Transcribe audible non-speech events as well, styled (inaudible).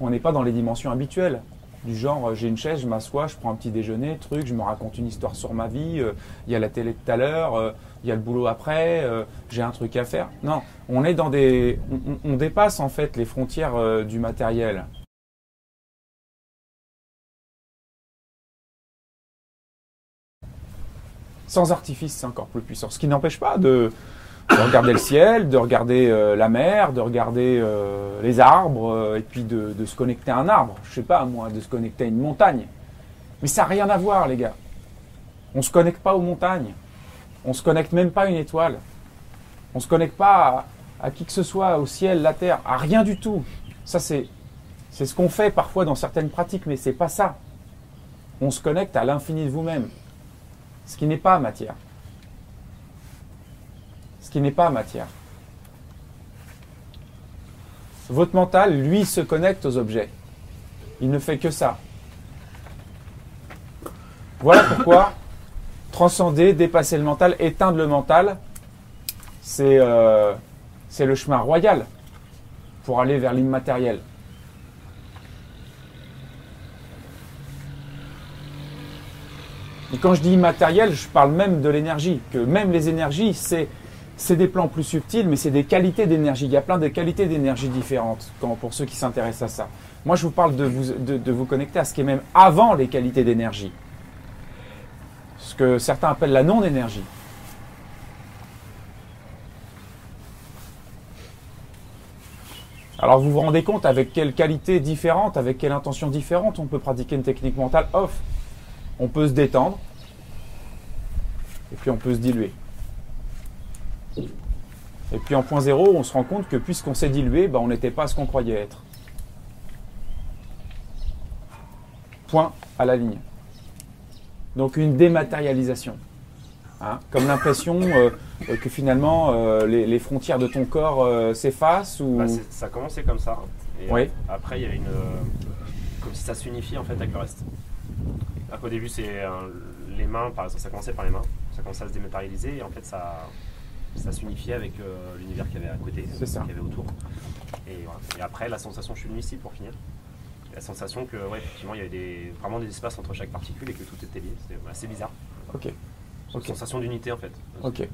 on n'est pas dans les dimensions habituelles. Du genre, euh, j'ai une chaise, je m'assois, je prends un petit déjeuner, truc, je me raconte une histoire sur ma vie, euh, il y a la télé tout à l'heure, euh, il y a le boulot après, j'ai un truc à faire. Non, on est dans des. On, dépasse en fait les frontières du matériel. Sans artifice, c'est encore plus puissant. Ce qui n'empêche pas de, de regarder le ciel, de regarder euh, la mer, de regarder euh, les arbres, euh, et puis de, de se connecter à un arbre. Je sais pas, moi, de se connecter à une montagne. Mais ça n'a rien à voir, les gars. On se connecte pas aux montagnes. On se connecte même pas à une étoile. On se connecte pas à, à qui que ce soit, au ciel, la terre, à rien du tout. Ça, c'est, c'est ce qu'on fait parfois dans certaines pratiques, mais c'est pas ça. On se connecte à l'infini de vous-même. Ce qui n'est pas matière. Ce qui n'est pas matière. Votre mental, lui, se connecte aux objets. Il ne fait que ça. Voilà pourquoi (coughs) transcender, dépasser le mental, éteindre le mental, c'est euh, c'est le chemin royal pour aller vers l'immatériel. Et quand je dis immatériel, je parle même de l'énergie, que même les énergies, c'est c'est des plans plus subtils, mais c'est des qualités d'énergie. Il y a plein de qualités d'énergie différentes pour ceux qui s'intéressent à ça. Moi, je vous parle de vous, de, de vous connecter à ce qui est même avant les qualités d'énergie. Ce que certains appellent la non-énergie. Alors vous vous rendez compte avec quelle qualité différente, avec quelle intention différente on peut pratiquer une technique mentale off? On peut se détendre et puis on peut se diluer. Et puis en point zéro, on se rend compte que puisqu'on s'est dilué, ben, on n'était pas ce qu'on croyait être. Point à la ligne. Donc une dématérialisation. Hein, comme l'impression euh, euh, que finalement euh, les, les frontières de ton corps euh, s'effacent ou... Bah, ça a commencé comme ça. Et Oui. après, il y avait une. comme si ça s'unifiait en fait avec le reste. Alors qu'au début, c'est les mains, par exemple, ça commençait par les mains. Ça commençait à se dématérialiser et en fait, ça, ça s'unifiait avec euh, l'univers qu'il y avait à côté, ça. qu'il y avait autour. Et, voilà. Et après, la sensation, je suis venu ici pour finir. La sensation que, ouais, effectivement, il y avait des, vraiment des espaces entre chaque particule et que tout était lié. C'était assez bizarre. Ok, Une Ok. sensation d'unité en fait. ok.